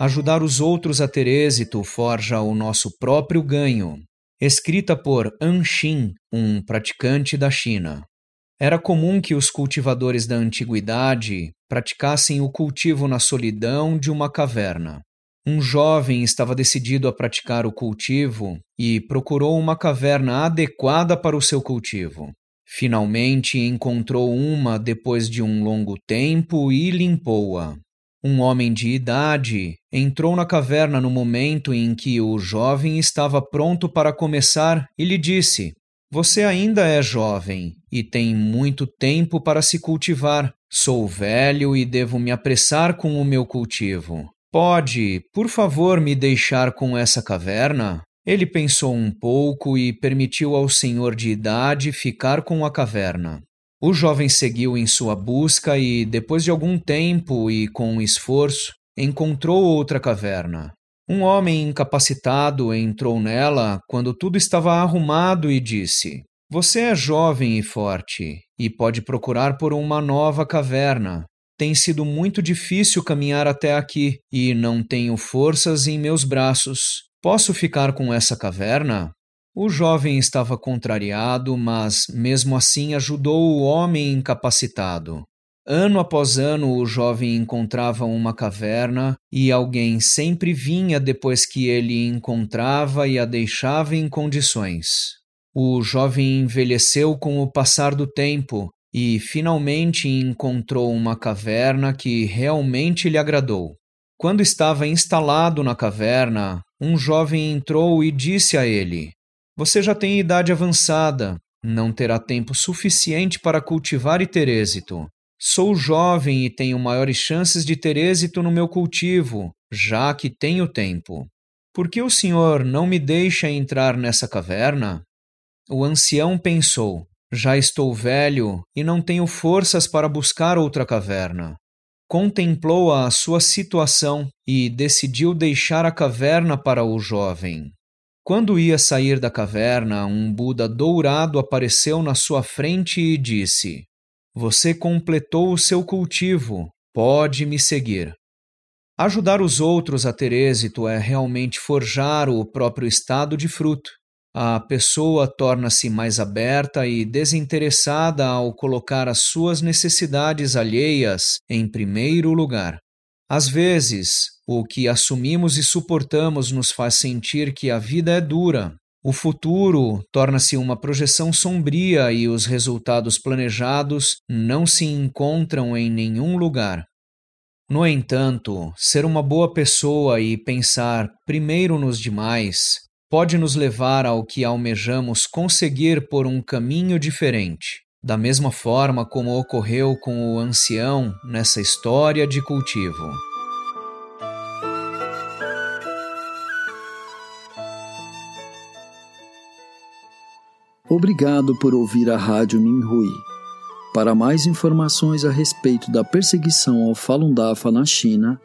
Ajudar os outros a ter êxito forja o nosso próprio ganho, escrita por An Xin, um praticante da China. Era comum que os cultivadores da antiguidade praticassem o cultivo na solidão de uma caverna. Um jovem estava decidido a praticar o cultivo e procurou uma caverna adequada para o seu cultivo. Finalmente encontrou uma depois de um longo tempo e limpou-a. Um homem de idade entrou na caverna no momento em que o jovem estava pronto para começar e lhe disse: Você ainda é jovem e tem muito tempo para se cultivar. Sou velho e devo me apressar com o meu cultivo. Pode, por favor, me deixar com essa caverna? Ele pensou um pouco e permitiu ao senhor de idade ficar com a caverna. O jovem seguiu em sua busca e, depois de algum tempo e com esforço, encontrou outra caverna. Um homem incapacitado entrou nela quando tudo estava arrumado e disse: Você é jovem e forte e pode procurar por uma nova caverna. Tem sido muito difícil caminhar até aqui e não tenho forças em meus braços. Posso ficar com essa caverna? O jovem estava contrariado, mas mesmo assim ajudou o homem incapacitado. Ano após ano, o jovem encontrava uma caverna e alguém sempre vinha depois que ele encontrava e a deixava em condições. O jovem envelheceu com o passar do tempo e finalmente encontrou uma caverna que realmente lhe agradou. Quando estava instalado na caverna, um jovem entrou e disse a ele: você já tem idade avançada, não terá tempo suficiente para cultivar e ter êxito. Sou jovem e tenho maiores chances de ter êxito no meu cultivo, já que tenho tempo. Por que o senhor não me deixa entrar nessa caverna? O ancião pensou: Já estou velho e não tenho forças para buscar outra caverna. Contemplou a sua situação e decidiu deixar a caverna para o jovem. Quando ia sair da caverna, um Buda dourado apareceu na sua frente e disse: Você completou o seu cultivo, pode me seguir. Ajudar os outros a ter êxito é realmente forjar o próprio estado de fruto. A pessoa torna-se mais aberta e desinteressada ao colocar as suas necessidades alheias em primeiro lugar. Às vezes, o que assumimos e suportamos nos faz sentir que a vida é dura. O futuro torna-se uma projeção sombria e os resultados planejados não se encontram em nenhum lugar. No entanto, ser uma boa pessoa e pensar primeiro nos demais pode nos levar ao que almejamos conseguir por um caminho diferente, da mesma forma como ocorreu com o ancião nessa história de cultivo. Obrigado por ouvir a Rádio Minhui. Para mais informações a respeito da perseguição ao Falun Dafa na China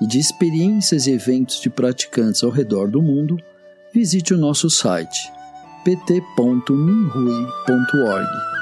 e de experiências e eventos de praticantes ao redor do mundo, visite o nosso site pt.minhui.org.